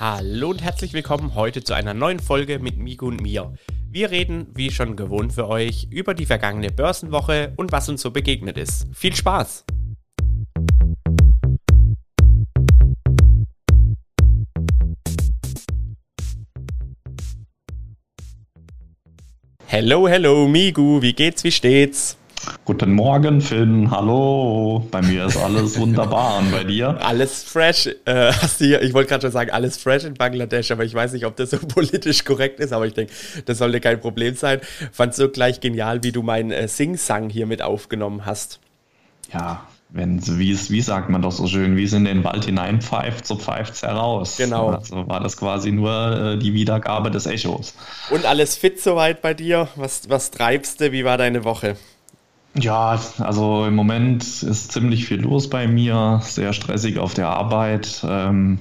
Hallo und herzlich willkommen heute zu einer neuen Folge mit Migo und mir. Wir reden, wie schon gewohnt für euch, über die vergangene Börsenwoche und was uns so begegnet ist. Viel Spaß! Hello, hello, Migu, wie geht's, wie steht's? Guten Morgen, Finn. Hallo. Bei mir ist alles wunderbar. Und bei dir? Alles fresh. Äh, hast du ich wollte gerade schon sagen, alles fresh in Bangladesch, aber ich weiß nicht, ob das so politisch korrekt ist, aber ich denke, das sollte kein Problem sein. Fand so gleich genial, wie du mein äh, Sing-Sang hier mit aufgenommen hast. Ja, wenn wie es, wie sagt man doch so schön, wie es in den Wald hineinpfeift, so pfeift es heraus. Genau. Also war das quasi nur äh, die Wiedergabe des Echos. Und alles fit soweit bei dir? Was, was treibst du? Wie war deine Woche? Ja, also im Moment ist ziemlich viel los bei mir, sehr stressig auf der Arbeit. Ähm,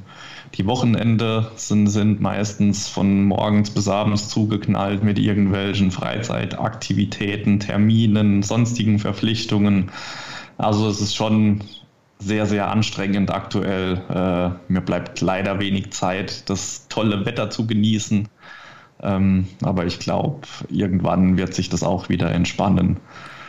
die Wochenende sind, sind meistens von morgens bis abends zugeknallt mit irgendwelchen Freizeitaktivitäten, Terminen, sonstigen Verpflichtungen. Also es ist schon sehr, sehr anstrengend aktuell. Äh, mir bleibt leider wenig Zeit, das tolle Wetter zu genießen. Ähm, aber ich glaube, irgendwann wird sich das auch wieder entspannen.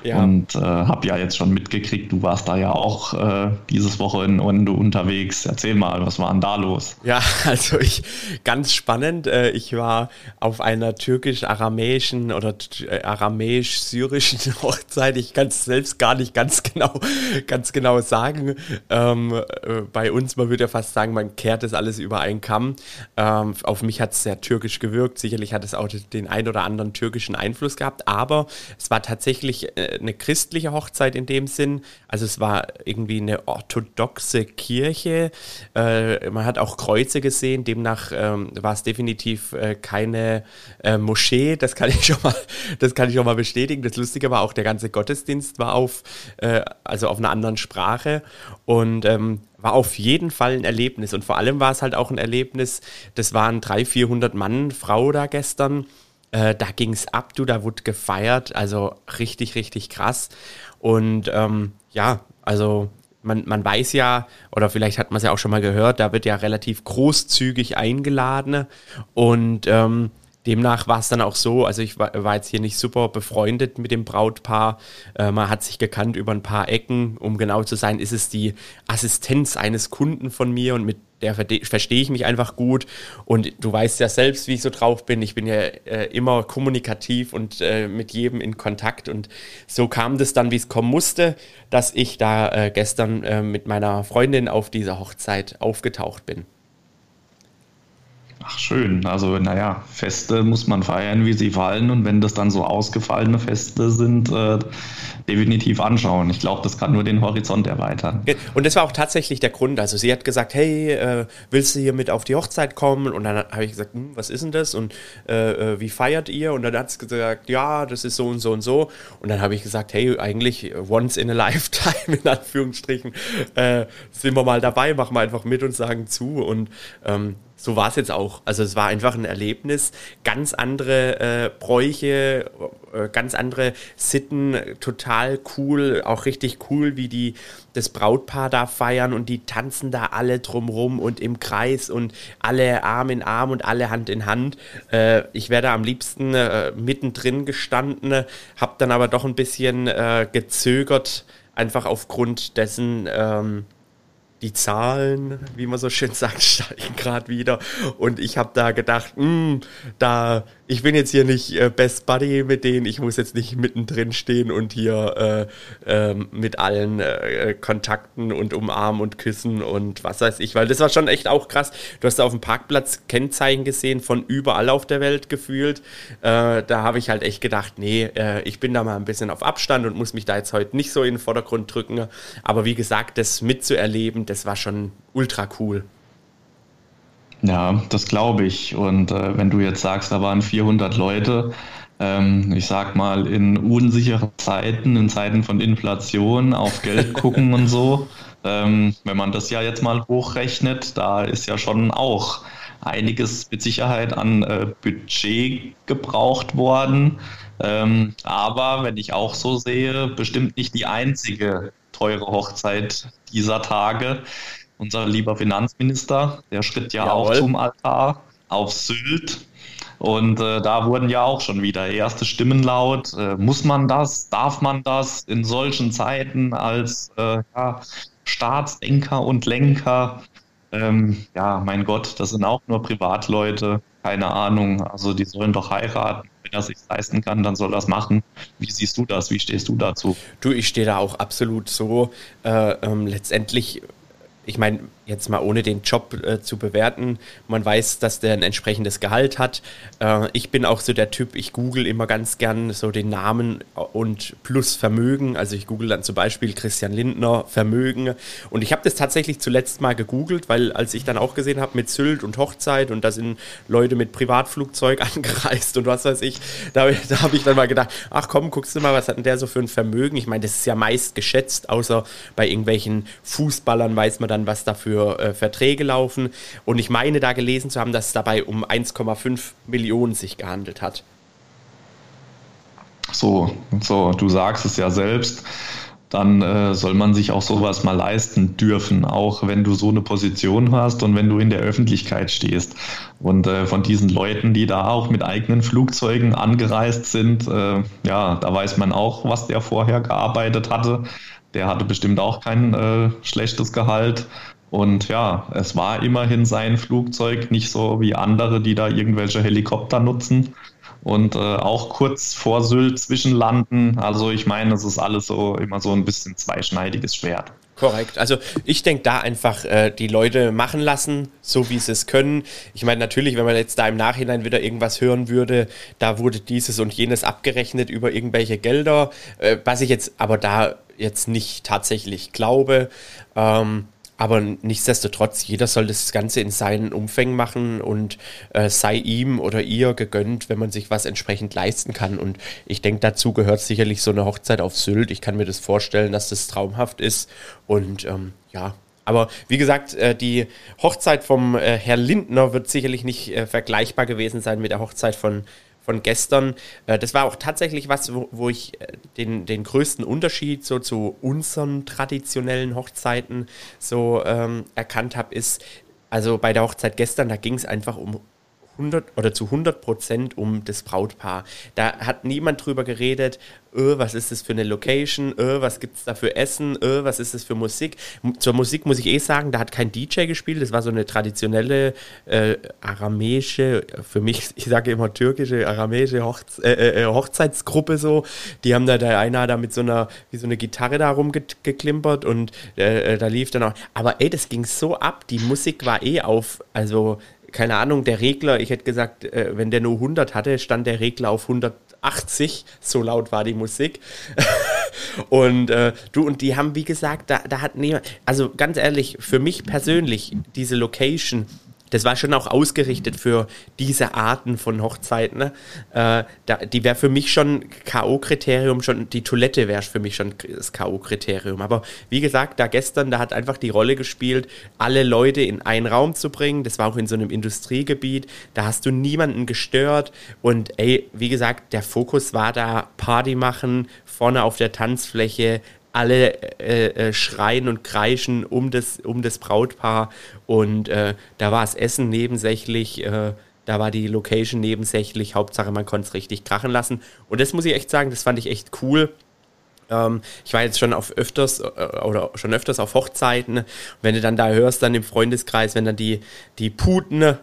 Ja. Und äh, habe ja jetzt schon mitgekriegt, du warst da ja auch äh, dieses Wochenende unterwegs. Erzähl mal, was war denn da los? Ja, also ich ganz spannend. Äh, ich war auf einer türkisch-aramäischen oder äh, aramäisch-syrischen Hochzeit. Ich kann es selbst gar nicht ganz genau, ganz genau sagen. Ähm, äh, bei uns, man würde ja fast sagen, man kehrt das alles über einen Kamm. Ähm, auf mich hat es sehr türkisch gewirkt. Sicherlich hat es auch den ein oder anderen türkischen Einfluss gehabt, aber es war tatsächlich eine christliche Hochzeit in dem Sinn. Also es war irgendwie eine orthodoxe Kirche. Äh, man hat auch Kreuze gesehen. Demnach ähm, war es definitiv äh, keine äh, Moschee. Das kann ich schon mal, das kann ich schon mal bestätigen. Das Lustige war auch der ganze Gottesdienst war auf, äh, also auf einer anderen Sprache und ähm, war auf jeden Fall ein Erlebnis. Und vor allem war es halt auch ein Erlebnis. Das waren 300, 400 Mann, Frau da gestern. Äh, da ging es ab, du, da wurde gefeiert, also richtig, richtig krass. Und ähm, ja, also man, man weiß ja, oder vielleicht hat man es ja auch schon mal gehört, da wird ja relativ großzügig eingeladen. Und ähm, demnach war es dann auch so, also ich war, war, jetzt hier nicht super befreundet mit dem Brautpaar. Äh, man hat sich gekannt über ein paar Ecken. Um genau zu sein, ist es die Assistenz eines Kunden von mir und mit der verstehe ich mich einfach gut. Und du weißt ja selbst, wie ich so drauf bin. Ich bin ja äh, immer kommunikativ und äh, mit jedem in Kontakt. Und so kam das dann, wie es kommen musste, dass ich da äh, gestern äh, mit meiner Freundin auf dieser Hochzeit aufgetaucht bin. Ach schön, also naja, Feste muss man feiern, wie sie fallen und wenn das dann so ausgefallene Feste sind, äh, definitiv anschauen. Ich glaube, das kann nur den Horizont erweitern. Und das war auch tatsächlich der Grund. Also sie hat gesagt, hey, äh, willst du hier mit auf die Hochzeit kommen? Und dann habe ich gesagt, hm, was ist denn das? Und äh, äh wie feiert ihr? Und dann hat sie gesagt, ja, das ist so und so und so. Und dann habe ich gesagt, hey, eigentlich once in a lifetime, in Anführungsstrichen, äh, sind wir mal dabei, machen wir einfach mit und sagen zu. Und ähm, so war es jetzt auch. Also es war einfach ein Erlebnis. Ganz andere äh, Bräuche, äh, ganz andere Sitten, total cool, auch richtig cool, wie die das Brautpaar da feiern und die tanzen da alle drumrum und im Kreis und alle Arm in Arm und alle Hand in Hand. Äh, ich wäre da am liebsten äh, mittendrin gestanden, habe dann aber doch ein bisschen äh, gezögert, einfach aufgrund dessen, ähm, die Zahlen, wie man so schön sagt, steigen gerade wieder. Und ich habe da gedacht, mh, hm, da ich bin jetzt hier nicht äh, Best Buddy mit denen, ich muss jetzt nicht mittendrin stehen und hier äh, äh, mit allen äh, Kontakten und umarmen und küssen und was weiß ich, weil das war schon echt auch krass. Du hast auf dem Parkplatz Kennzeichen gesehen von überall auf der Welt gefühlt. Äh, da habe ich halt echt gedacht, nee, äh, ich bin da mal ein bisschen auf Abstand und muss mich da jetzt heute nicht so in den Vordergrund drücken. Aber wie gesagt, das mitzuerleben, das war schon ultra cool. Ja, das glaube ich. Und äh, wenn du jetzt sagst, da waren 400 Leute, ähm, ich sag mal, in unsicheren Zeiten, in Zeiten von Inflation, auf Geld gucken und so, ähm, wenn man das ja jetzt mal hochrechnet, da ist ja schon auch einiges mit Sicherheit an äh, Budget gebraucht worden. Ähm, aber wenn ich auch so sehe, bestimmt nicht die einzige teure Hochzeit dieser Tage. Unser lieber Finanzminister, der schritt ja Jawohl. auch zum Altar auf Sylt. Und äh, da wurden ja auch schon wieder erste Stimmen laut. Äh, muss man das? Darf man das in solchen Zeiten als äh, ja, Staatsdenker und Lenker? Ähm, ja, mein Gott, das sind auch nur Privatleute. Keine Ahnung. Also die sollen doch heiraten. Wenn er sich leisten kann, dann soll er das machen. Wie siehst du das? Wie stehst du dazu? Du, ich stehe da auch absolut so. Äh, ähm, letztendlich ich meine, jetzt mal ohne den Job äh, zu bewerten, man weiß, dass der ein entsprechendes Gehalt hat. Äh, ich bin auch so der Typ, ich google immer ganz gern so den Namen und plus Vermögen. Also ich google dann zum Beispiel Christian Lindner Vermögen. Und ich habe das tatsächlich zuletzt mal gegoogelt, weil als ich dann auch gesehen habe mit Sylt und Hochzeit und da sind Leute mit Privatflugzeug angereist und was weiß ich, da, da habe ich dann mal gedacht, ach komm, guckst du mal, was hat denn der so für ein Vermögen? Ich meine, das ist ja meist geschätzt, außer bei irgendwelchen Fußballern weiß man dann, was da für äh, Verträge laufen. Und ich meine da gelesen zu haben, dass es dabei um 1,5 Millionen sich gehandelt hat. So, so, du sagst es ja selbst dann äh, soll man sich auch sowas mal leisten dürfen, auch wenn du so eine Position hast und wenn du in der Öffentlichkeit stehst. Und äh, von diesen Leuten, die da auch mit eigenen Flugzeugen angereist sind, äh, ja, da weiß man auch, was der vorher gearbeitet hatte. Der hatte bestimmt auch kein äh, schlechtes Gehalt. Und ja, es war immerhin sein Flugzeug, nicht so wie andere, die da irgendwelche Helikopter nutzen und äh, auch kurz vor Sylt zwischenlanden. Also ich meine, es ist alles so immer so ein bisschen zweischneidiges Schwert. Korrekt. Also ich denke da einfach äh, die Leute machen lassen, so wie sie es können. Ich meine natürlich, wenn man jetzt da im Nachhinein wieder irgendwas hören würde, da wurde dieses und jenes abgerechnet über irgendwelche Gelder, äh, was ich jetzt aber da jetzt nicht tatsächlich glaube. Ähm, aber nichtsdestotrotz, jeder soll das Ganze in seinen Umfängen machen und äh, sei ihm oder ihr gegönnt, wenn man sich was entsprechend leisten kann. Und ich denke, dazu gehört sicherlich so eine Hochzeit auf Sylt. Ich kann mir das vorstellen, dass das traumhaft ist. Und ähm, ja, aber wie gesagt, äh, die Hochzeit vom äh, Herr Lindner wird sicherlich nicht äh, vergleichbar gewesen sein mit der Hochzeit von von gestern. Äh, das war auch tatsächlich was, wo, wo ich äh, den, den größten Unterschied so zu unseren traditionellen Hochzeiten so ähm, erkannt habe, ist, also bei der Hochzeit gestern, da ging es einfach um 100 oder zu 100 Prozent um das Brautpaar. Da hat niemand drüber geredet, öh, was ist das für eine Location, öh, was gibt es da für Essen, öh, was ist das für Musik. Zur Musik muss ich eh sagen, da hat kein DJ gespielt, das war so eine traditionelle äh, aramäische, für mich, ich sage immer türkische, aramäische Hochze äh, äh, Hochzeitsgruppe so. Die haben da, der eine da mit so einer, wie so eine Gitarre da rumgeklimpert und da lief dann auch, aber ey, das ging so ab, die Musik war eh auf, also keine Ahnung, der Regler, ich hätte gesagt, äh, wenn der nur 100 hatte, stand der Regler auf 180, so laut war die Musik. und äh, du, und die haben, wie gesagt, da, da hat niemand, also ganz ehrlich, für mich persönlich, diese Location, das war schon auch ausgerichtet für diese Arten von Hochzeiten. Ne? Äh, da, die wäre für mich schon K.O.-Kriterium, schon die Toilette wäre für mich schon das K.O.-Kriterium. Aber wie gesagt, da gestern, da hat einfach die Rolle gespielt, alle Leute in einen Raum zu bringen. Das war auch in so einem Industriegebiet. Da hast du niemanden gestört. Und ey, wie gesagt, der Fokus war da Party machen, vorne auf der Tanzfläche, alle äh, äh, schreien und kreischen um das, um das Brautpaar und äh, da war das Essen nebensächlich, äh, da war die Location nebensächlich, Hauptsache man konnte es richtig krachen lassen und das muss ich echt sagen, das fand ich echt cool. Ähm, ich war jetzt schon auf öfters äh, oder schon öfters auf Hochzeiten. Wenn du dann da hörst, dann im Freundeskreis, wenn dann die, die Puten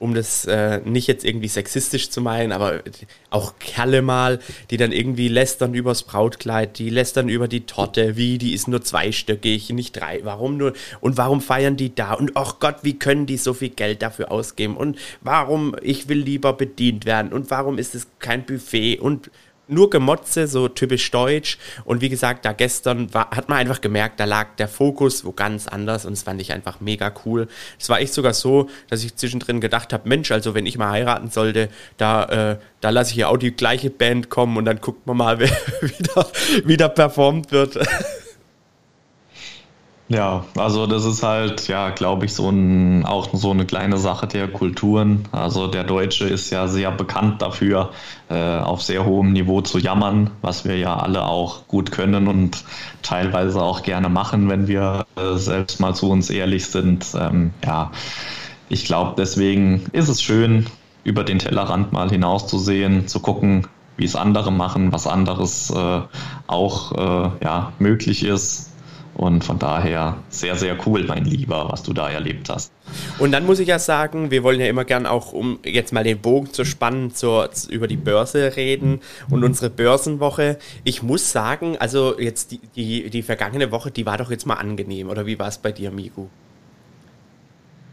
um das äh, nicht jetzt irgendwie sexistisch zu meinen, aber auch Kerle mal, die dann irgendwie lästern übers Brautkleid, die lästern über die Torte, wie, die ist nur zweistöckig, nicht drei, warum nur, und warum feiern die da, und ach Gott, wie können die so viel Geld dafür ausgeben, und warum, ich will lieber bedient werden, und warum ist es kein Buffet, und nur Gemotze, so typisch deutsch. Und wie gesagt, da gestern war, hat man einfach gemerkt, da lag der Fokus wo ganz anders und das fand ich einfach mega cool. Es war echt sogar so, dass ich zwischendrin gedacht habe, Mensch, also wenn ich mal heiraten sollte, da, äh, da lasse ich ja auch die gleiche Band kommen und dann guckt man mal, wer wieder, wieder performt wird. Ja, also das ist halt, ja, glaube ich, so ein, auch so eine kleine Sache der Kulturen. Also der Deutsche ist ja sehr bekannt dafür, äh, auf sehr hohem Niveau zu jammern, was wir ja alle auch gut können und teilweise auch gerne machen, wenn wir äh, selbst mal zu uns ehrlich sind. Ähm, ja, ich glaube, deswegen ist es schön, über den Tellerrand mal hinauszusehen, zu gucken, wie es andere machen, was anderes äh, auch äh, ja, möglich ist und von daher sehr, sehr cool, mein Lieber, was du da erlebt hast. Und dann muss ich ja sagen, wir wollen ja immer gern auch, um jetzt mal den Bogen zu spannen, zur, über die Börse reden und unsere Börsenwoche. Ich muss sagen, also jetzt die, die, die vergangene Woche, die war doch jetzt mal angenehm. Oder wie war es bei dir, Migu?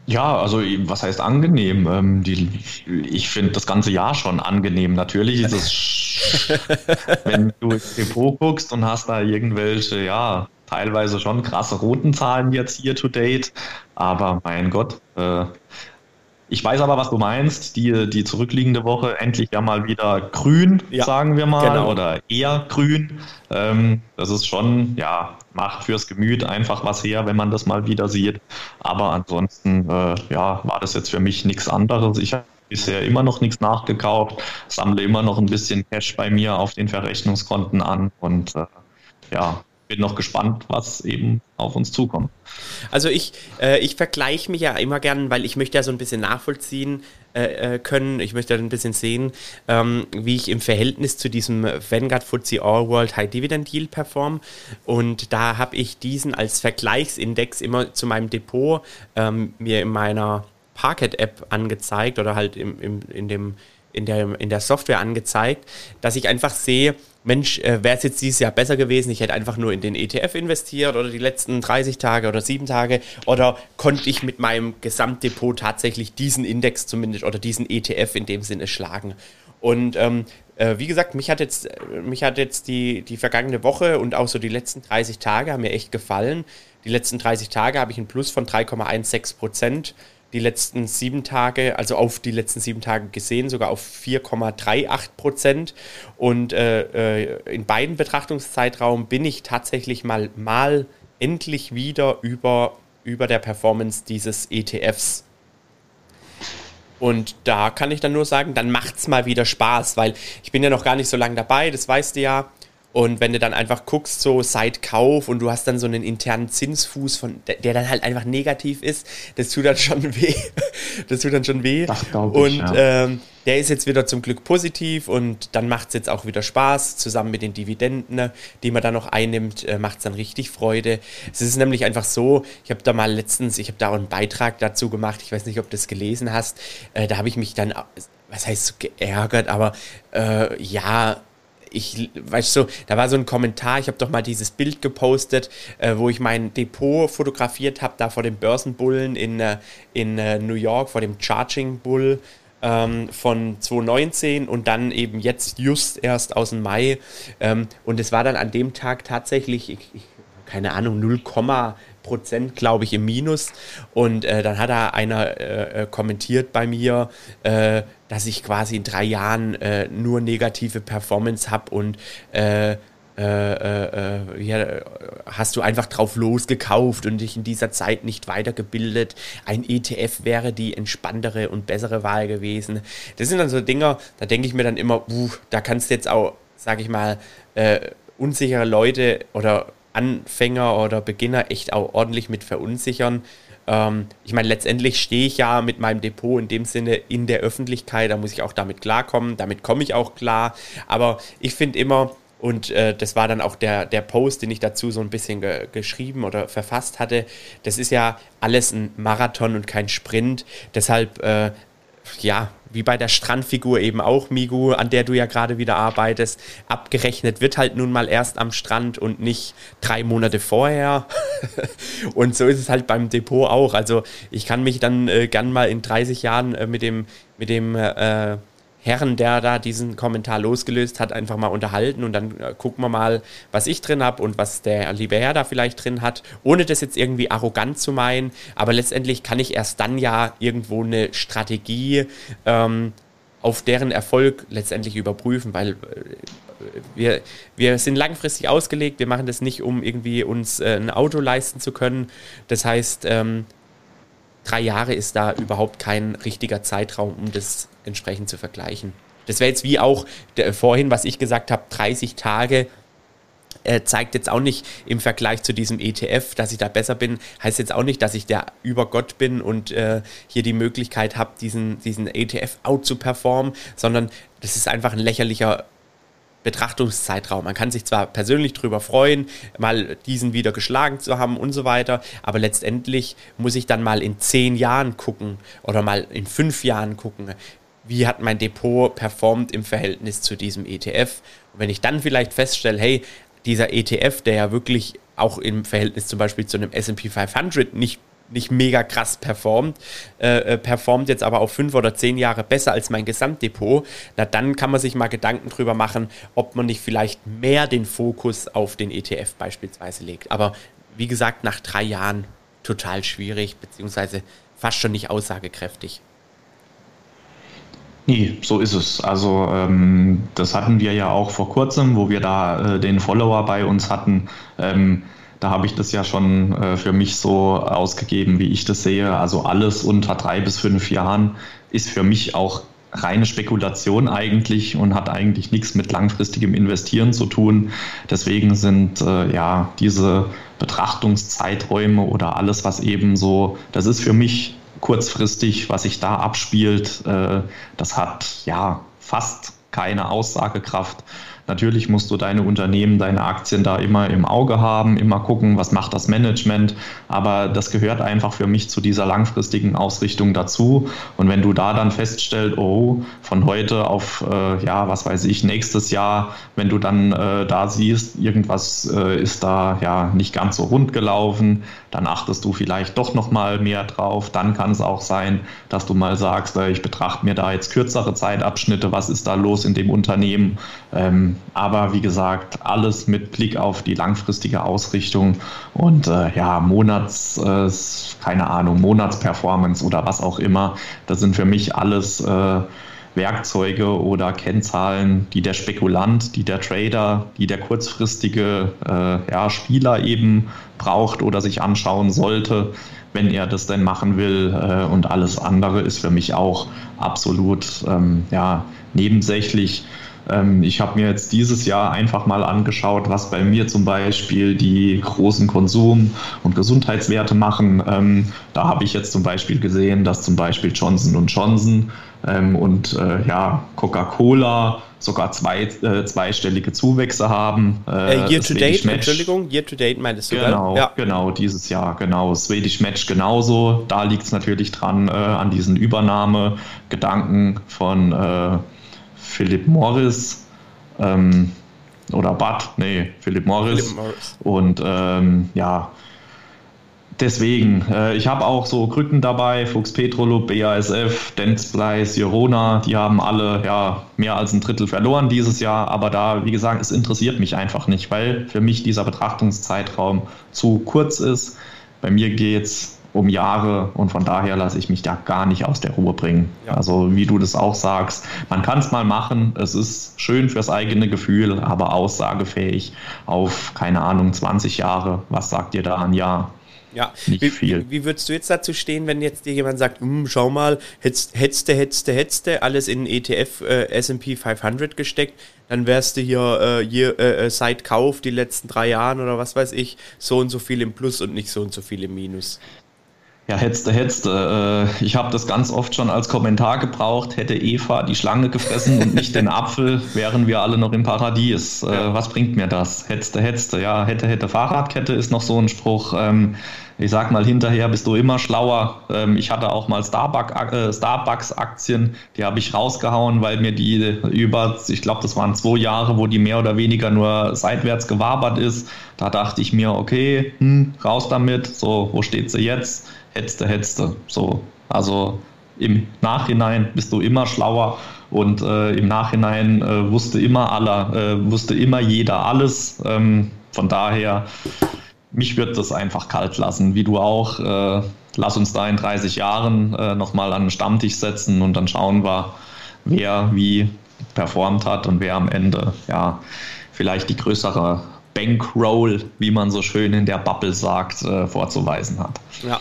Ja, also was heißt angenehm? Ähm, die, ich finde das ganze Jahr schon angenehm. Natürlich ist es, wenn du ins Depot guckst und hast da irgendwelche, ja, teilweise schon krasse roten Zahlen jetzt hier to date. Aber mein Gott, äh, ich weiß aber, was du meinst. Die, die zurückliegende Woche endlich ja mal wieder grün, ja, sagen wir mal, genau. oder eher grün. Ähm, das ist schon, ja, macht fürs Gemüt einfach was her, wenn man das mal wieder sieht. Aber ansonsten, äh, ja, war das jetzt für mich nichts anderes. Ich habe bisher immer noch nichts nachgekauft, sammle immer noch ein bisschen Cash bei mir auf den Verrechnungskonten an und äh, ja, bin noch gespannt, was eben auf uns zukommt. Also ich, äh, ich vergleiche mich ja immer gern, weil ich möchte ja so ein bisschen nachvollziehen äh, äh können. Ich möchte ja ein bisschen sehen, ähm, wie ich im Verhältnis zu diesem Vanguard FTSE All World High Dividend Deal perform. Und da habe ich diesen als Vergleichsindex immer zu meinem Depot ähm, mir in meiner Parket-App angezeigt oder halt im, im, in, dem, in, der, in der Software angezeigt, dass ich einfach sehe, Mensch, äh, wäre es jetzt dieses Jahr besser gewesen, ich hätte einfach nur in den ETF investiert oder die letzten 30 Tage oder 7 Tage oder konnte ich mit meinem Gesamtdepot tatsächlich diesen Index zumindest oder diesen ETF in dem Sinne schlagen. Und ähm, äh, wie gesagt, mich hat jetzt, mich hat jetzt die, die vergangene Woche und auch so die letzten 30 Tage haben mir echt gefallen. Die letzten 30 Tage habe ich einen Plus von 3,16 Prozent die letzten sieben Tage, also auf die letzten sieben Tage gesehen, sogar auf 4,38 Prozent. Und äh, äh, in beiden Betrachtungszeitraum bin ich tatsächlich mal, mal endlich wieder über, über der Performance dieses ETFs. Und da kann ich dann nur sagen, dann macht es mal wieder Spaß, weil ich bin ja noch gar nicht so lange dabei, das weißt du ja. Und wenn du dann einfach guckst, so seit Kauf und du hast dann so einen internen Zinsfuß, von, der, dann halt einfach negativ ist, das tut dann schon weh. das tut dann schon weh. Und ich, ja. ähm, der ist jetzt wieder zum Glück positiv und dann macht es jetzt auch wieder Spaß, zusammen mit den Dividenden, ne, die man dann noch einnimmt, äh, macht es dann richtig Freude. Es ist nämlich einfach so, ich habe da mal letztens, ich habe da auch einen Beitrag dazu gemacht, ich weiß nicht, ob du das gelesen hast, äh, da habe ich mich dann, was heißt so geärgert, aber äh, ja, ich, weißt du, da war so ein Kommentar, ich habe doch mal dieses Bild gepostet, äh, wo ich mein Depot fotografiert habe, da vor dem Börsenbullen in, äh, in äh, New York, vor dem Charging Bull ähm, von 2019 und dann eben jetzt just erst aus dem Mai. Ähm, und es war dann an dem Tag tatsächlich, ich, ich, keine Ahnung, 0, Prozent, glaube ich, im Minus. Und äh, dann hat da einer äh, äh, kommentiert bei mir, äh, dass ich quasi in drei Jahren äh, nur negative Performance habe und äh, ja, hast du einfach drauf losgekauft und dich in dieser Zeit nicht weitergebildet. Ein ETF wäre die entspanntere und bessere Wahl gewesen. Das sind dann so Dinge, da denke ich mir dann immer, uh, da kannst du jetzt auch, sag ich mal, unsichere Leute oder Anfänger oder Beginner echt auch ordentlich mit verunsichern. Ähm, ich meine, letztendlich stehe ich ja mit meinem Depot in dem Sinne in der Öffentlichkeit, da muss ich auch damit klarkommen, damit komme ich auch klar. Aber ich finde immer, und äh, das war dann auch der, der Post, den ich dazu so ein bisschen ge geschrieben oder verfasst hatte. Das ist ja alles ein Marathon und kein Sprint. Deshalb, äh, ja, wie bei der Strandfigur eben auch, Migu, an der du ja gerade wieder arbeitest, abgerechnet wird halt nun mal erst am Strand und nicht drei Monate vorher. und so ist es halt beim Depot auch. Also ich kann mich dann äh, gern mal in 30 Jahren äh, mit dem, mit dem äh, Herren, der da diesen Kommentar losgelöst hat, einfach mal unterhalten und dann äh, gucken wir mal, was ich drin habe und was der liebe Herr da vielleicht drin hat, ohne das jetzt irgendwie arrogant zu meinen. Aber letztendlich kann ich erst dann ja irgendwo eine Strategie ähm, auf deren Erfolg letztendlich überprüfen, weil äh, wir, wir sind langfristig ausgelegt, wir machen das nicht, um irgendwie uns äh, ein Auto leisten zu können. Das heißt, ähm, drei Jahre ist da überhaupt kein richtiger Zeitraum, um das entsprechend zu vergleichen. Das wäre jetzt wie auch der, vorhin, was ich gesagt habe, 30 Tage äh, zeigt jetzt auch nicht im Vergleich zu diesem ETF, dass ich da besser bin, heißt jetzt auch nicht, dass ich der Übergott bin und äh, hier die Möglichkeit habe, diesen, diesen ETF out zu performen, sondern das ist einfach ein lächerlicher Betrachtungszeitraum. Man kann sich zwar persönlich darüber freuen, mal diesen wieder geschlagen zu haben und so weiter, aber letztendlich muss ich dann mal in zehn Jahren gucken oder mal in fünf Jahren gucken, wie hat mein Depot performt im Verhältnis zu diesem ETF. Und wenn ich dann vielleicht feststelle, hey, dieser ETF, der ja wirklich auch im Verhältnis zum Beispiel zu einem SP 500 nicht nicht mega krass performt, äh, äh, performt jetzt aber auf fünf oder zehn Jahre besser als mein Gesamtdepot, na dann kann man sich mal Gedanken drüber machen, ob man nicht vielleicht mehr den Fokus auf den ETF beispielsweise legt. Aber wie gesagt, nach drei Jahren total schwierig, beziehungsweise fast schon nicht aussagekräftig. Nee, so ist es. Also ähm, das hatten wir ja auch vor kurzem, wo wir da äh, den Follower bei uns hatten. Ähm, da habe ich das ja schon äh, für mich so ausgegeben, wie ich das sehe. Also alles unter drei bis fünf Jahren ist für mich auch reine Spekulation eigentlich und hat eigentlich nichts mit langfristigem Investieren zu tun. Deswegen sind äh, ja diese Betrachtungszeiträume oder alles, was eben so, das ist für mich kurzfristig, was sich da abspielt, äh, das hat ja fast keine Aussagekraft. Natürlich musst du deine Unternehmen, deine Aktien da immer im Auge haben, immer gucken, was macht das Management. Aber das gehört einfach für mich zu dieser langfristigen Ausrichtung dazu. Und wenn du da dann feststellst, oh, von heute auf, äh, ja, was weiß ich, nächstes Jahr, wenn du dann äh, da siehst, irgendwas äh, ist da ja nicht ganz so rund gelaufen, dann achtest du vielleicht doch noch mal mehr drauf. Dann kann es auch sein, dass du mal sagst, äh, ich betrachte mir da jetzt kürzere Zeitabschnitte, was ist da los in dem Unternehmen. Ähm, aber wie gesagt, alles mit Blick auf die langfristige Ausrichtung und äh, ja, Monats, äh, keine Ahnung, Monatsperformance oder was auch immer. Das sind für mich alles äh, Werkzeuge oder Kennzahlen, die der Spekulant, die der Trader, die der kurzfristige äh, ja, Spieler eben braucht oder sich anschauen sollte, wenn er das denn machen will. Äh, und alles andere ist für mich auch absolut ähm, ja, nebensächlich. Ähm, ich habe mir jetzt dieses Jahr einfach mal angeschaut, was bei mir zum Beispiel die großen Konsum- und Gesundheitswerte machen. Ähm, da habe ich jetzt zum Beispiel gesehen, dass zum Beispiel Johnson Johnson ähm, und äh, ja, Coca-Cola sogar zwei, äh, zweistellige Zuwächse haben. Äh, äh year to date, Match, Entschuldigung, year to date meintest du Genau, ja. genau, dieses Jahr, genau. Swedish Match genauso. Da liegt es natürlich dran, äh, an diesen Übernahmegedanken von äh, Philip Morris ähm, oder Bud, nee, Philip Morris. Philip Morris. Und ähm, ja, deswegen, äh, ich habe auch so Krücken dabei, Fuchs Petrolub, BASF, Dentsply, Sirona, die haben alle ja mehr als ein Drittel verloren dieses Jahr, aber da, wie gesagt, es interessiert mich einfach nicht, weil für mich dieser Betrachtungszeitraum zu kurz ist. Bei mir geht es um Jahre und von daher lasse ich mich da gar nicht aus der Ruhe bringen. Ja. Also wie du das auch sagst, man kann es mal machen, es ist schön fürs eigene Gefühl, aber aussagefähig auf, keine Ahnung, 20 Jahre. Was sagt ihr da an Ja? Ja, nicht wie, viel. Wie, würdest du jetzt dazu stehen, wenn jetzt dir jemand sagt, hm, schau mal, hättest, hättest, hättest, hättest alles in ETF äh, S&P 500 gesteckt, dann wärst du hier, äh, hier äh, äh, seit Kauf die letzten drei Jahren oder was weiß ich, so und so viel im Plus und nicht so und so viel im Minus. Ja, hetzte, hetzte. Äh, ich habe das ganz oft schon als Kommentar gebraucht. Hätte Eva die Schlange gefressen und nicht den Apfel, wären wir alle noch im Paradies. Äh, ja. Was bringt mir das? Hetzte, hetzte. Ja, hätte, hätte Fahrradkette ist noch so ein Spruch. Ähm, ich sag mal, hinterher bist du immer schlauer. Ähm, ich hatte auch mal äh, Starbucks-Aktien, die habe ich rausgehauen, weil mir die über, ich glaube, das waren zwei Jahre, wo die mehr oder weniger nur seitwärts gewabert ist. Da dachte ich mir, okay, hm, raus damit. So, wo steht sie jetzt? Hetzte, hetzte. So, also im Nachhinein bist du immer schlauer und äh, im Nachhinein äh, wusste immer aller, äh, wusste immer jeder alles. Ähm, von daher, mich wird das einfach kalt lassen, wie du auch. Äh, lass uns da in 30 Jahren äh, nochmal an den Stammtisch setzen und dann schauen wir, wer wie performt hat und wer am Ende ja vielleicht die größere Bankroll, wie man so schön in der Bubble sagt, äh, vorzuweisen hat. Ja.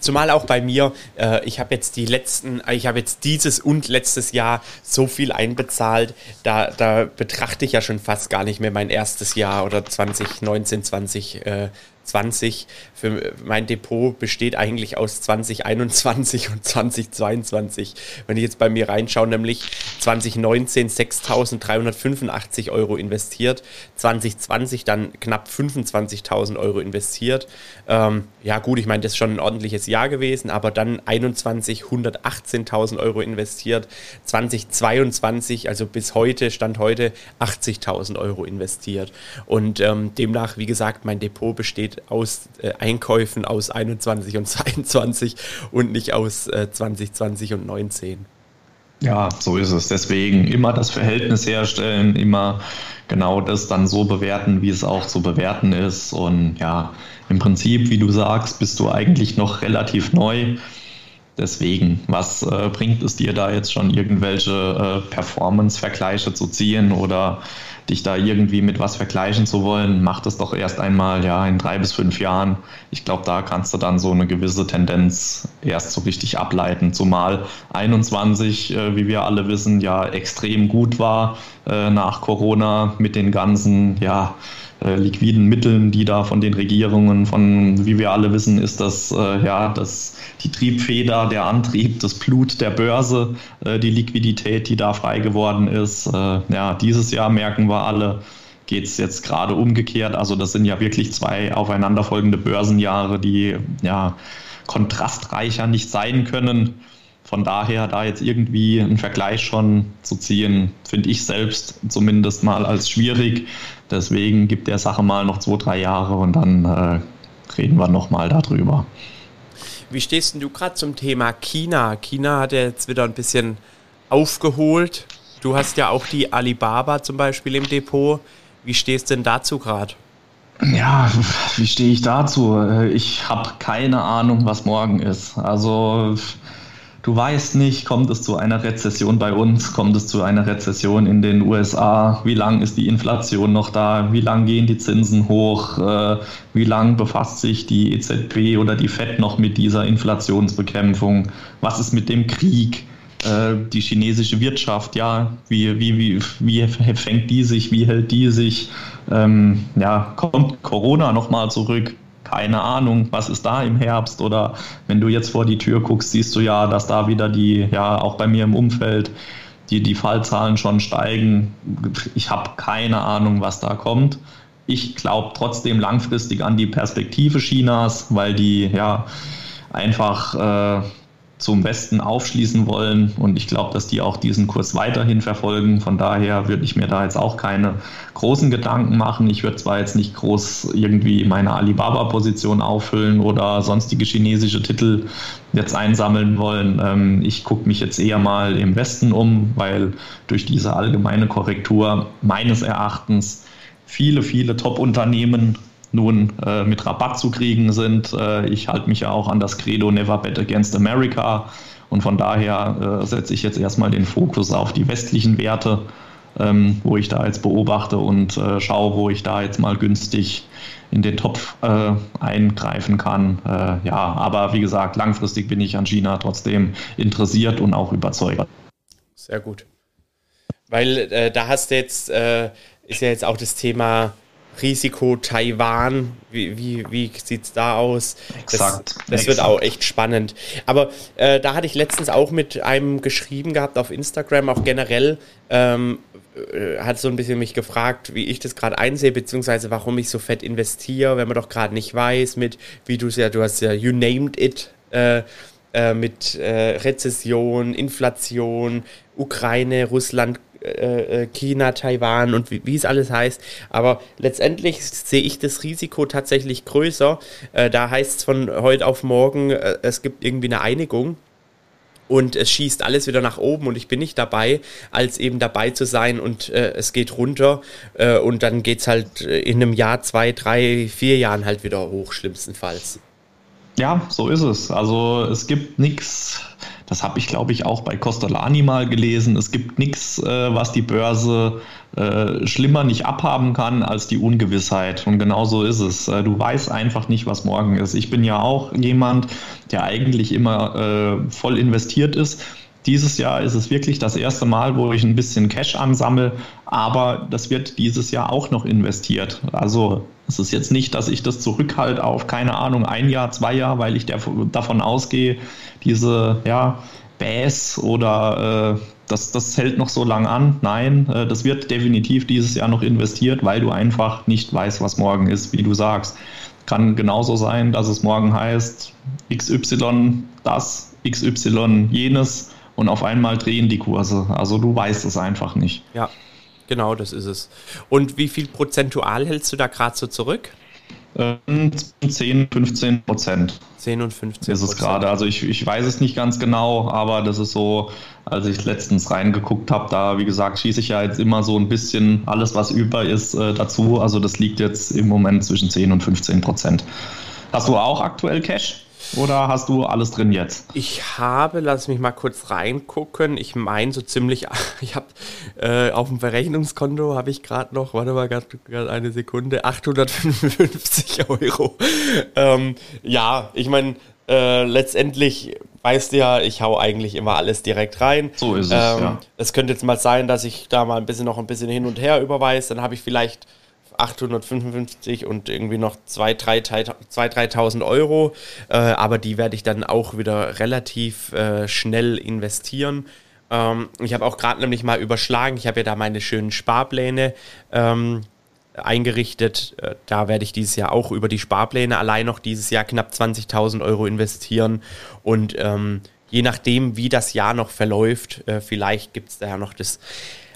Zumal auch bei mir, äh, ich habe jetzt die letzten, ich habe jetzt dieses und letztes Jahr so viel einbezahlt, da, da betrachte ich ja schon fast gar nicht mehr mein erstes Jahr oder 2019, 20, äh, 20. Für mein Depot besteht eigentlich aus 2021 und 2022. Wenn ich jetzt bei mir reinschaue, nämlich 2019 6.385 Euro investiert, 2020 dann knapp 25.000 Euro investiert. Ähm, ja gut, ich meine, das ist schon ein ordentliches Jahr gewesen, aber dann 21 118.000 Euro investiert, 2022, also bis heute, Stand heute, 80.000 Euro investiert. Und ähm, demnach, wie gesagt, mein Depot besteht aus äh, Einkäufen aus 21 und 22 und nicht aus äh, 2020 und 19. Ja, so ist es. Deswegen immer das Verhältnis herstellen, immer genau das dann so bewerten, wie es auch zu bewerten ist. Und ja, im Prinzip, wie du sagst, bist du eigentlich noch relativ neu. Deswegen, was äh, bringt es dir da jetzt schon irgendwelche äh, Performance-Vergleiche zu ziehen oder dich da irgendwie mit was vergleichen zu wollen, mach das doch erst einmal ja in drei bis fünf Jahren. Ich glaube, da kannst du dann so eine gewisse Tendenz erst so richtig ableiten. Zumal 21, äh, wie wir alle wissen, ja extrem gut war äh, nach Corona mit den ganzen ja äh, liquiden Mitteln, die da von den Regierungen, von wie wir alle wissen, ist das äh, ja das die Triebfeder, der Antrieb, das Blut der Börse, äh, die Liquidität, die da frei geworden ist. Äh, ja, dieses Jahr merken wir alle, geht es jetzt gerade umgekehrt. Also das sind ja wirklich zwei aufeinanderfolgende Börsenjahre, die ja kontrastreicher nicht sein können. Von daher, da jetzt irgendwie einen Vergleich schon zu ziehen, finde ich selbst zumindest mal als schwierig. Deswegen gibt der Sache mal noch zwei, drei Jahre und dann äh, reden wir nochmal darüber. Wie stehst denn du gerade zum Thema China? China hat ja jetzt wieder ein bisschen aufgeholt. Du hast ja auch die Alibaba zum Beispiel im Depot. Wie stehst du denn dazu gerade? Ja, wie stehe ich dazu? Ich habe keine Ahnung, was morgen ist. Also Du weißt nicht, kommt es zu einer Rezession bei uns, kommt es zu einer Rezession in den USA, wie lang ist die Inflation noch da, wie lang gehen die Zinsen hoch, äh, wie lang befasst sich die EZB oder die Fed noch mit dieser Inflationsbekämpfung, was ist mit dem Krieg, äh, die chinesische Wirtschaft, ja, wie, wie, wie, wie fängt die sich, wie hält die sich, ähm, ja, kommt Corona nochmal zurück, keine Ahnung, was ist da im Herbst oder wenn du jetzt vor die Tür guckst, siehst du ja, dass da wieder die, ja, auch bei mir im Umfeld, die, die Fallzahlen schon steigen. Ich habe keine Ahnung, was da kommt. Ich glaube trotzdem langfristig an die Perspektive Chinas, weil die ja einfach äh, zum Westen aufschließen wollen. Und ich glaube, dass die auch diesen Kurs weiterhin verfolgen. Von daher würde ich mir da jetzt auch keine großen Gedanken machen. Ich würde zwar jetzt nicht groß irgendwie meine Alibaba-Position auffüllen oder sonstige chinesische Titel jetzt einsammeln wollen. Ähm, ich gucke mich jetzt eher mal im Westen um, weil durch diese allgemeine Korrektur meines Erachtens viele, viele Top-Unternehmen nun äh, mit Rabatt zu kriegen sind. Äh, ich halte mich ja auch an das Credo Never Bet Against America und von daher äh, setze ich jetzt erstmal den Fokus auf die westlichen Werte, ähm, wo ich da jetzt beobachte und äh, schaue, wo ich da jetzt mal günstig in den Topf äh, eingreifen kann. Äh, ja, aber wie gesagt, langfristig bin ich an China trotzdem interessiert und auch überzeugt. Sehr gut. Weil da hast du jetzt, ist ja jetzt auch das Thema Risiko Taiwan, wie, wie, wie sieht es da aus? Exakt. Das, das wird auch echt spannend. Aber äh, da hatte ich letztens auch mit einem geschrieben gehabt auf Instagram, auch generell, ähm, äh, hat so ein bisschen mich gefragt, wie ich das gerade einsehe, beziehungsweise warum ich so fett investiere, wenn man doch gerade nicht weiß, mit, wie du es ja, du hast ja, you named it, äh, äh, mit äh, Rezession, Inflation, Ukraine, Russland, äh, äh, China, Taiwan und wie, wie, es alles heißt. Aber letztendlich sehe ich das Risiko tatsächlich größer. Äh, da heißt es von heute auf morgen, äh, es gibt irgendwie eine Einigung und es schießt alles wieder nach oben und ich bin nicht dabei, als eben dabei zu sein und äh, es geht runter äh, und dann geht es halt in einem Jahr, zwei, drei, vier Jahren halt wieder hoch, schlimmstenfalls. Ja, so ist es. Also es gibt nichts das habe ich, glaube ich, auch bei Costolani mal gelesen. Es gibt nichts, äh, was die Börse äh, schlimmer nicht abhaben kann als die Ungewissheit. Und genau so ist es. Äh, du weißt einfach nicht, was morgen ist. Ich bin ja auch jemand, der eigentlich immer äh, voll investiert ist. Dieses Jahr ist es wirklich das erste Mal, wo ich ein bisschen Cash ansammle, aber das wird dieses Jahr auch noch investiert. Also es ist jetzt nicht, dass ich das zurückhalte auf, keine Ahnung, ein Jahr, zwei Jahre, weil ich davon ausgehe, diese ja, Bass oder äh, das, das hält noch so lange an. Nein, äh, das wird definitiv dieses Jahr noch investiert, weil du einfach nicht weißt, was morgen ist, wie du sagst. Kann genauso sein, dass es morgen heißt, XY das, XY jenes und auf einmal drehen die Kurse. Also du weißt es einfach nicht. Ja, genau, das ist es. Und wie viel prozentual hältst du da gerade so zurück? 10, 15 Prozent. 10 und 15 ist es gerade. Also ich, ich weiß es nicht ganz genau, aber das ist so, als ich letztens reingeguckt habe, da wie gesagt schieße ich ja jetzt immer so ein bisschen alles, was über ist, äh, dazu. Also das liegt jetzt im Moment zwischen 10 und 15 Prozent. Hast du auch aktuell Cash? Oder hast du alles drin jetzt? Ich habe, lass mich mal kurz reingucken. Ich meine so ziemlich, ich habe äh, auf dem Verrechnungskonto habe ich gerade noch, warte mal gerade eine Sekunde, 855 Euro. Ähm, ja, ich meine, äh, letztendlich weißt du ja, ich hau eigentlich immer alles direkt rein. So ist es, ähm, ja. Es könnte jetzt mal sein, dass ich da mal ein bisschen noch ein bisschen hin und her überweise. Dann habe ich vielleicht 855 und irgendwie noch 2.000, 3.000 Euro. Äh, aber die werde ich dann auch wieder relativ äh, schnell investieren. Ähm, ich habe auch gerade nämlich mal überschlagen. Ich habe ja da meine schönen Sparpläne ähm, eingerichtet. Äh, da werde ich dieses Jahr auch über die Sparpläne allein noch dieses Jahr knapp 20.000 Euro investieren. Und ähm, je nachdem, wie das Jahr noch verläuft, äh, vielleicht gibt es da ja noch das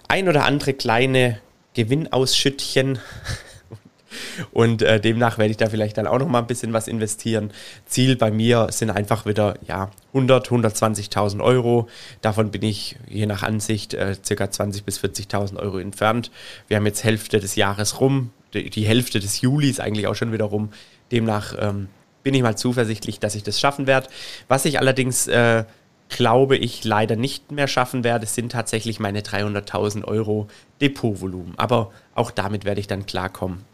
ein oder andere kleine Gewinnausschüttchen. Und äh, demnach werde ich da vielleicht dann auch noch mal ein bisschen was investieren. Ziel bei mir sind einfach wieder ja, 100, 120.000 Euro. Davon bin ich je nach Ansicht äh, circa 20.000 bis 40.000 Euro entfernt. Wir haben jetzt Hälfte des Jahres rum. Die, die Hälfte des Julis eigentlich auch schon wieder rum. Demnach ähm, bin ich mal zuversichtlich, dass ich das schaffen werde. Was ich allerdings äh, glaube ich, leider nicht mehr schaffen werde, sind tatsächlich meine 300.000 Euro Depotvolumen. Aber auch damit werde ich dann klarkommen.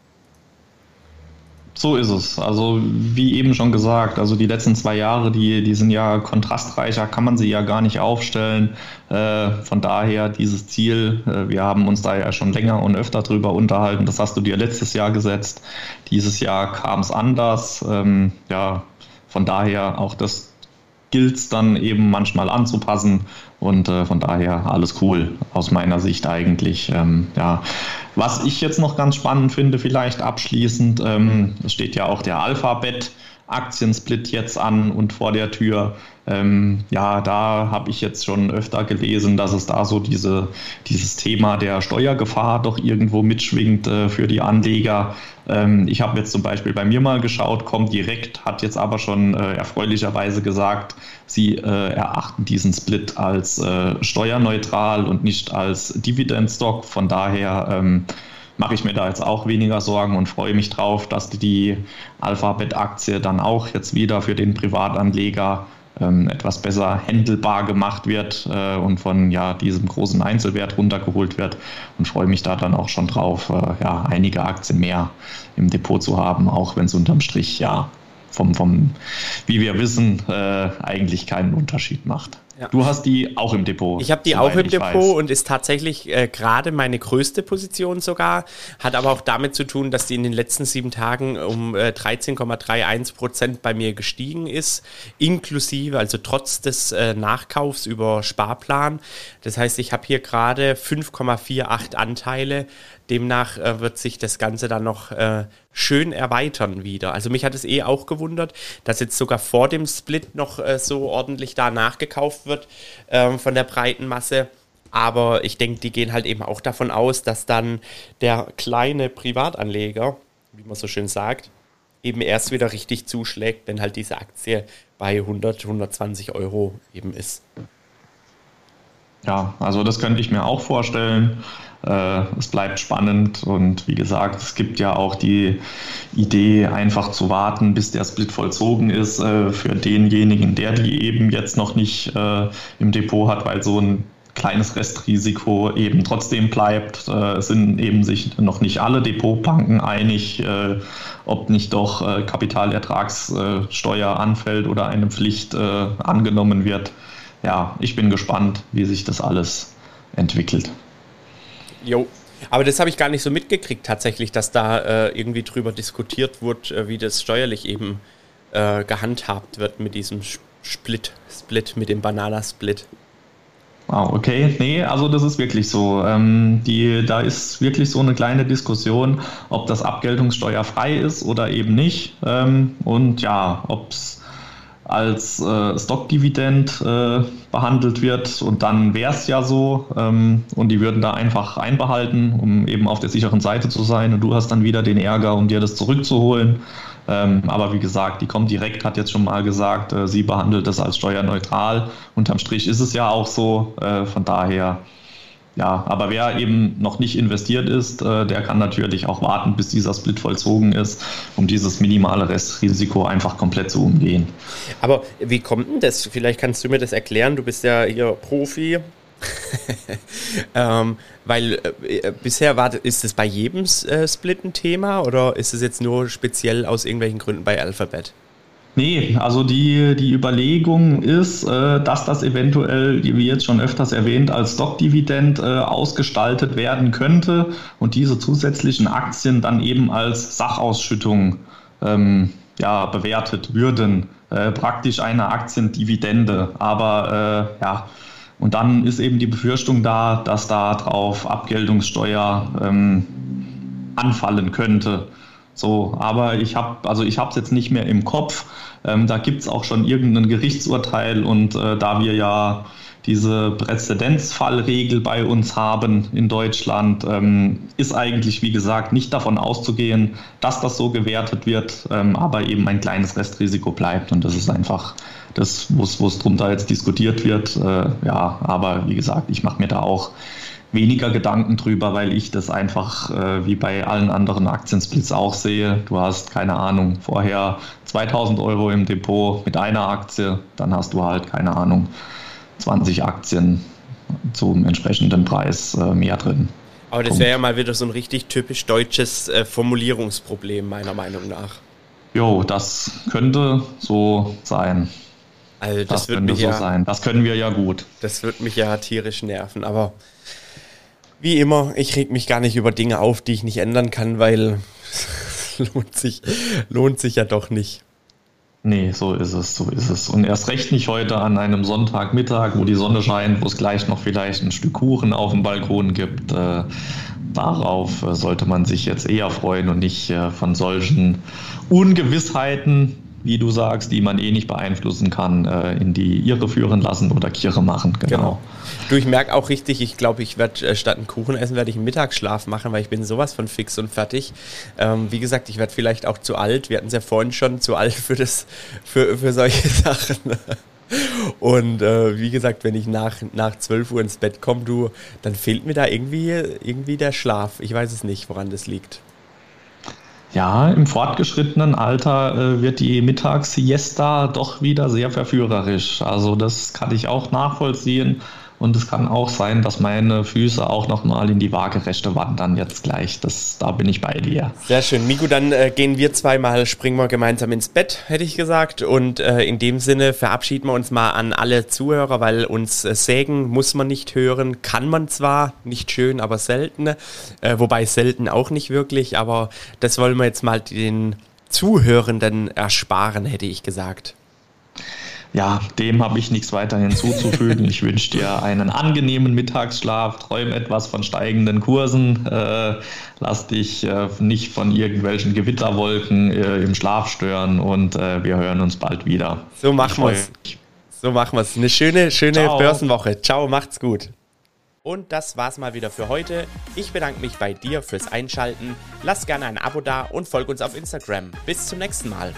So ist es. Also wie eben schon gesagt, also die letzten zwei Jahre, die, die sind ja kontrastreicher, kann man sie ja gar nicht aufstellen. Äh, von daher dieses Ziel, äh, wir haben uns da ja schon länger und öfter drüber unterhalten, das hast du dir letztes Jahr gesetzt. Dieses Jahr kam es anders. Ähm, ja, von daher auch das gilt es dann eben manchmal anzupassen und äh, von daher alles cool aus meiner Sicht eigentlich. Ähm, ja, was ich jetzt noch ganz spannend finde, vielleicht abschließend, ähm, es steht ja auch der Alphabet Aktiensplit jetzt an und vor der Tür. Ähm, ja, da habe ich jetzt schon öfter gelesen, dass es da so diese, dieses Thema der Steuergefahr doch irgendwo mitschwingt äh, für die Anleger. Ähm, ich habe jetzt zum Beispiel bei mir mal geschaut, kommt direkt, hat jetzt aber schon äh, erfreulicherweise gesagt, sie äh, erachten diesen Split als äh, steuerneutral und nicht als Dividendstock. Von daher ähm, mache ich mir da jetzt auch weniger Sorgen und freue mich drauf, dass die Alphabet-Aktie dann auch jetzt wieder für den Privatanleger ähm, etwas besser händelbar gemacht wird äh, und von ja, diesem großen Einzelwert runtergeholt wird und freue mich da dann auch schon drauf, äh, ja, einige Aktien mehr im Depot zu haben, auch wenn es unterm Strich ja vom, vom, wie wir wissen, äh, eigentlich keinen Unterschied macht. Ja. Du hast die auch im Depot. Ich habe die auch im Depot weiß. und ist tatsächlich äh, gerade meine größte Position sogar. Hat aber auch damit zu tun, dass die in den letzten sieben Tagen um äh, 13,31 Prozent bei mir gestiegen ist, inklusive, also trotz des äh, Nachkaufs über Sparplan. Das heißt, ich habe hier gerade 5,48 Anteile. Demnach äh, wird sich das Ganze dann noch äh, schön erweitern wieder. Also mich hat es eh auch gewundert, dass jetzt sogar vor dem Split noch äh, so ordentlich da nachgekauft wird ähm, von der breiten Masse. Aber ich denke, die gehen halt eben auch davon aus, dass dann der kleine Privatanleger, wie man so schön sagt, eben erst wieder richtig zuschlägt, wenn halt diese Aktie bei 100, 120 Euro eben ist. Ja, also das könnte ich mir auch vorstellen. Äh, es bleibt spannend und wie gesagt, es gibt ja auch die Idee, einfach zu warten, bis der Split vollzogen ist äh, für denjenigen, der die eben jetzt noch nicht äh, im Depot hat, weil so ein kleines Restrisiko eben trotzdem bleibt. Es sind eben sich noch nicht alle Depotbanken einig, ob nicht doch Kapitalertragssteuer anfällt oder eine Pflicht angenommen wird. Ja, ich bin gespannt, wie sich das alles entwickelt. Jo. Aber das habe ich gar nicht so mitgekriegt tatsächlich, dass da äh, irgendwie drüber diskutiert wird, äh, wie das steuerlich eben äh, gehandhabt wird mit diesem Split, Split, mit dem Bananasplit. Wow, okay. Nee, also das ist wirklich so. Ähm, die, da ist wirklich so eine kleine Diskussion, ob das abgeltungssteuerfrei ist oder eben nicht. Ähm, und ja, ob es als äh, Stockdividend äh, behandelt wird. Und dann wäre es ja so. Ähm, und die würden da einfach einbehalten, um eben auf der sicheren Seite zu sein. Und du hast dann wieder den Ärger, um dir das zurückzuholen. Ähm, aber wie gesagt, die Comdirect hat jetzt schon mal gesagt, äh, sie behandelt das als steuerneutral. Unterm Strich ist es ja auch so. Äh, von daher ja, aber wer eben noch nicht investiert ist, äh, der kann natürlich auch warten, bis dieser Split vollzogen ist, um dieses minimale Restrisiko einfach komplett zu umgehen. Aber wie kommt denn das? Vielleicht kannst du mir das erklären. Du bist ja hier Profi. ähm, weil äh, bisher war, ist es bei jedem äh, Split ein Thema oder ist es jetzt nur speziell aus irgendwelchen Gründen bei Alphabet? Nee, also die, die Überlegung ist, äh, dass das eventuell, wie jetzt schon öfters erwähnt, als Stockdividend äh, ausgestaltet werden könnte und diese zusätzlichen Aktien dann eben als Sachausschüttung ähm, ja, bewertet würden. Äh, praktisch eine Aktiendividende. Aber äh, ja, und dann ist eben die Befürchtung da, dass da drauf Abgeltungssteuer ähm, anfallen könnte. So, aber ich habe, also jetzt nicht mehr im Kopf. Ähm, da gibt es auch schon irgendein Gerichtsurteil und äh, da wir ja diese Präzedenzfallregel bei uns haben in Deutschland, ähm, ist eigentlich, wie gesagt, nicht davon auszugehen, dass das so gewertet wird, ähm, aber eben ein kleines Restrisiko bleibt und das ist einfach das, wo es drunter jetzt diskutiert wird. Äh, ja, aber wie gesagt, ich mache mir da auch weniger Gedanken drüber, weil ich das einfach äh, wie bei allen anderen Aktiensplits auch sehe. Du hast keine Ahnung, vorher 2000 Euro im Depot mit einer Aktie, dann hast du halt keine Ahnung 20 Aktien zum entsprechenden Preis äh, mehr drin. Aber das wäre ja mal wieder so ein richtig typisch deutsches äh, Formulierungsproblem, meiner Meinung nach. Jo, das könnte so sein. Also das, das könnte so ja, sein. Das können wir ja gut. Das wird mich ja tierisch nerven, aber wie immer, ich reg mich gar nicht über Dinge auf, die ich nicht ändern kann, weil lohnt sich, lohnt sich ja doch nicht. Nee, so ist es, so ist es. Und erst recht nicht heute an einem Sonntagmittag, wo die Sonne scheint, wo es gleich noch vielleicht ein Stück Kuchen auf dem Balkon gibt. Äh, darauf äh, sollte man sich jetzt eher freuen und nicht äh, von solchen Ungewissheiten, wie du sagst, die man eh nicht beeinflussen kann, äh, in die Irre führen lassen oder Kirre machen. Genau. genau. Du, ich merke auch richtig, ich glaube, ich werde äh, statt einen Kuchen essen, werde ich einen Mittagsschlaf machen, weil ich bin sowas von fix und fertig. Ähm, wie gesagt, ich werde vielleicht auch zu alt. Wir hatten es ja vorhin schon, zu alt für, das, für, für solche Sachen. Und äh, wie gesagt, wenn ich nach, nach 12 Uhr ins Bett komme, du, dann fehlt mir da irgendwie, irgendwie der Schlaf. Ich weiß es nicht, woran das liegt. Ja, im fortgeschrittenen Alter äh, wird die Mittagssiesta doch wieder sehr verführerisch. Also das kann ich auch nachvollziehen. Und es kann auch sein, dass meine Füße auch nochmal in die Waagerechte wandern jetzt gleich. Das, da bin ich bei dir. Sehr schön. Migu, dann äh, gehen wir zweimal, springen wir gemeinsam ins Bett, hätte ich gesagt. Und äh, in dem Sinne verabschieden wir uns mal an alle Zuhörer, weil uns äh, sägen muss man nicht hören. Kann man zwar, nicht schön, aber selten. Äh, wobei selten auch nicht wirklich. Aber das wollen wir jetzt mal den Zuhörenden ersparen, hätte ich gesagt ja, dem habe ich nichts weiter hinzuzufügen. Ich wünsche dir einen angenehmen Mittagsschlaf, träum etwas von steigenden Kursen, äh, lass dich äh, nicht von irgendwelchen Gewitterwolken äh, im Schlaf stören und äh, wir hören uns bald wieder. So machen wir es. So machen wir es. Eine schöne, schöne Ciao. Börsenwoche. Ciao, macht's gut. Und das war's mal wieder für heute. Ich bedanke mich bei dir fürs Einschalten. Lass gerne ein Abo da und folg uns auf Instagram. Bis zum nächsten Mal.